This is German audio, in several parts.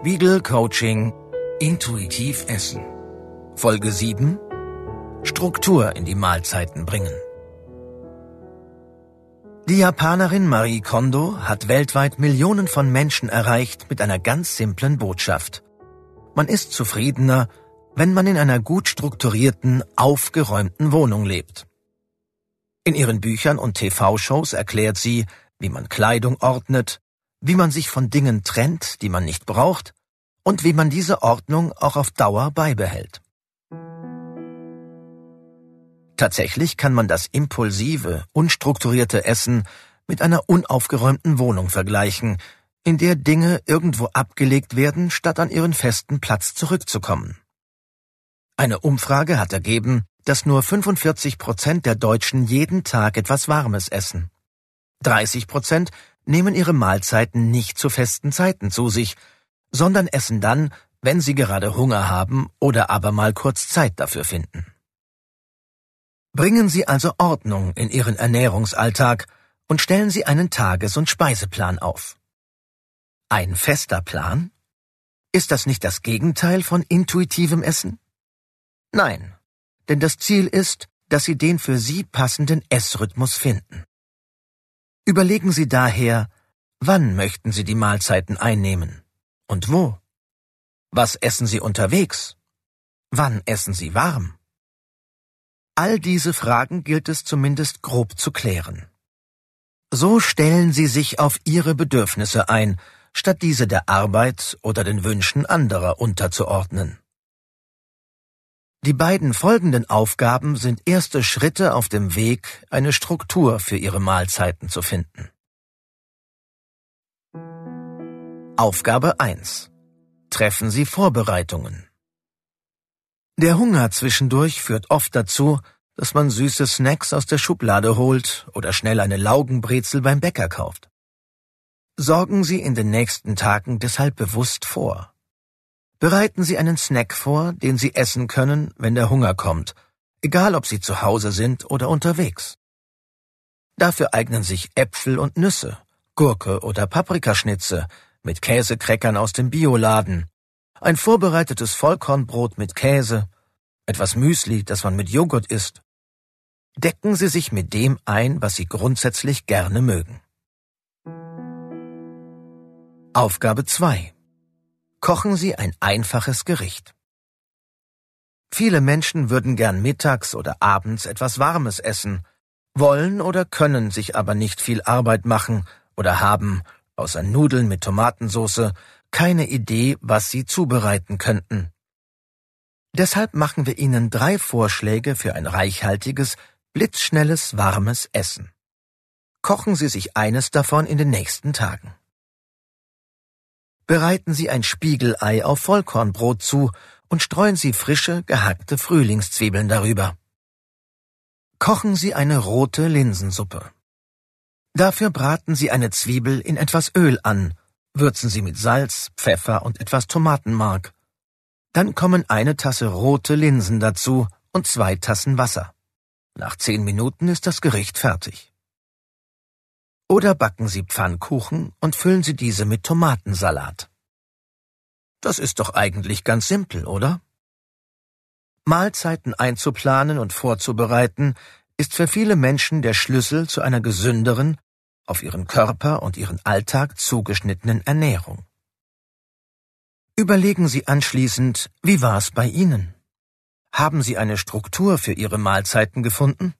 Spiegel Coaching Intuitiv Essen. Folge 7 Struktur in die Mahlzeiten bringen. Die Japanerin Marie Kondo hat weltweit Millionen von Menschen erreicht mit einer ganz simplen Botschaft. Man ist zufriedener, wenn man in einer gut strukturierten, aufgeräumten Wohnung lebt. In ihren Büchern und TV-Shows erklärt sie, wie man Kleidung ordnet, wie man sich von Dingen trennt, die man nicht braucht, und wie man diese Ordnung auch auf Dauer beibehält. Tatsächlich kann man das impulsive, unstrukturierte Essen mit einer unaufgeräumten Wohnung vergleichen, in der Dinge irgendwo abgelegt werden, statt an ihren festen Platz zurückzukommen. Eine Umfrage hat ergeben, dass nur 45 Prozent der Deutschen jeden Tag etwas Warmes essen. 30 Prozent nehmen ihre Mahlzeiten nicht zu festen Zeiten zu sich, sondern essen dann, wenn sie gerade Hunger haben oder aber mal kurz Zeit dafür finden. Bringen Sie also Ordnung in Ihren Ernährungsalltag und stellen Sie einen Tages- und Speiseplan auf. Ein fester Plan? Ist das nicht das Gegenteil von intuitivem Essen? Nein, denn das Ziel ist, dass Sie den für Sie passenden Essrhythmus finden. Überlegen Sie daher, wann möchten Sie die Mahlzeiten einnehmen und wo? Was essen Sie unterwegs? Wann essen Sie warm? All diese Fragen gilt es zumindest grob zu klären. So stellen Sie sich auf Ihre Bedürfnisse ein, statt diese der Arbeit oder den Wünschen anderer unterzuordnen. Die beiden folgenden Aufgaben sind erste Schritte auf dem Weg, eine Struktur für Ihre Mahlzeiten zu finden. Aufgabe 1. Treffen Sie Vorbereitungen. Der Hunger zwischendurch führt oft dazu, dass man süße Snacks aus der Schublade holt oder schnell eine Laugenbrezel beim Bäcker kauft. Sorgen Sie in den nächsten Tagen deshalb bewusst vor. Bereiten Sie einen Snack vor, den Sie essen können, wenn der Hunger kommt, egal ob Sie zu Hause sind oder unterwegs. Dafür eignen sich Äpfel und Nüsse, Gurke oder Paprikaschnitze mit Käsekräckern aus dem Bioladen, ein vorbereitetes Vollkornbrot mit Käse, etwas Müsli, das man mit Joghurt isst. Decken Sie sich mit dem ein, was Sie grundsätzlich gerne mögen. Aufgabe 2 kochen Sie ein einfaches Gericht. Viele Menschen würden gern mittags oder abends etwas Warmes essen, wollen oder können sich aber nicht viel Arbeit machen oder haben, außer Nudeln mit Tomatensauce, keine Idee, was sie zubereiten könnten. Deshalb machen wir Ihnen drei Vorschläge für ein reichhaltiges, blitzschnelles, warmes Essen. Kochen Sie sich eines davon in den nächsten Tagen. Bereiten Sie ein Spiegelei auf Vollkornbrot zu und streuen Sie frische, gehackte Frühlingszwiebeln darüber. Kochen Sie eine rote Linsensuppe. Dafür braten Sie eine Zwiebel in etwas Öl an, würzen Sie mit Salz, Pfeffer und etwas Tomatenmark. Dann kommen eine Tasse rote Linsen dazu und zwei Tassen Wasser. Nach zehn Minuten ist das Gericht fertig. Oder backen Sie Pfannkuchen und füllen Sie diese mit Tomatensalat. Das ist doch eigentlich ganz simpel, oder? Mahlzeiten einzuplanen und vorzubereiten ist für viele Menschen der Schlüssel zu einer gesünderen, auf ihren Körper und ihren Alltag zugeschnittenen Ernährung. Überlegen Sie anschließend, wie war es bei Ihnen? Haben Sie eine Struktur für Ihre Mahlzeiten gefunden?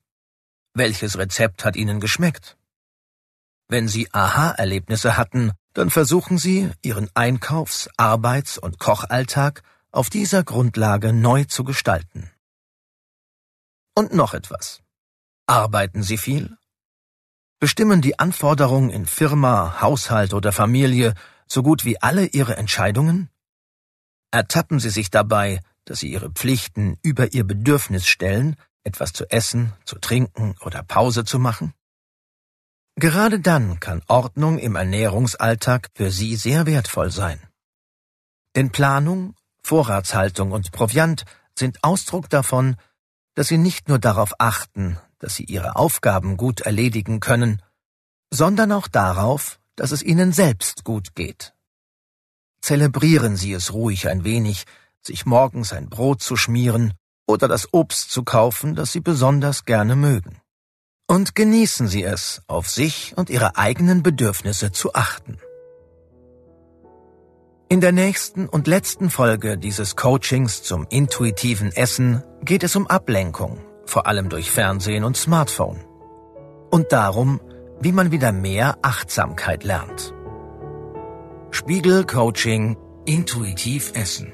Welches Rezept hat Ihnen geschmeckt? Wenn Sie Aha-Erlebnisse hatten, dann versuchen Sie, Ihren Einkaufs-, Arbeits- und Kochalltag auf dieser Grundlage neu zu gestalten. Und noch etwas. Arbeiten Sie viel? Bestimmen die Anforderungen in Firma, Haushalt oder Familie so gut wie alle Ihre Entscheidungen? Ertappen Sie sich dabei, dass Sie Ihre Pflichten über Ihr Bedürfnis stellen, etwas zu essen, zu trinken oder Pause zu machen? Gerade dann kann Ordnung im Ernährungsalltag für Sie sehr wertvoll sein. Denn Planung, Vorratshaltung und Proviant sind Ausdruck davon, dass Sie nicht nur darauf achten, dass Sie Ihre Aufgaben gut erledigen können, sondern auch darauf, dass es Ihnen selbst gut geht. Zelebrieren Sie es ruhig ein wenig, sich morgens ein Brot zu schmieren oder das Obst zu kaufen, das Sie besonders gerne mögen. Und genießen Sie es, auf sich und Ihre eigenen Bedürfnisse zu achten. In der nächsten und letzten Folge dieses Coachings zum intuitiven Essen geht es um Ablenkung, vor allem durch Fernsehen und Smartphone. Und darum, wie man wieder mehr Achtsamkeit lernt. Spiegel Coaching Intuitiv Essen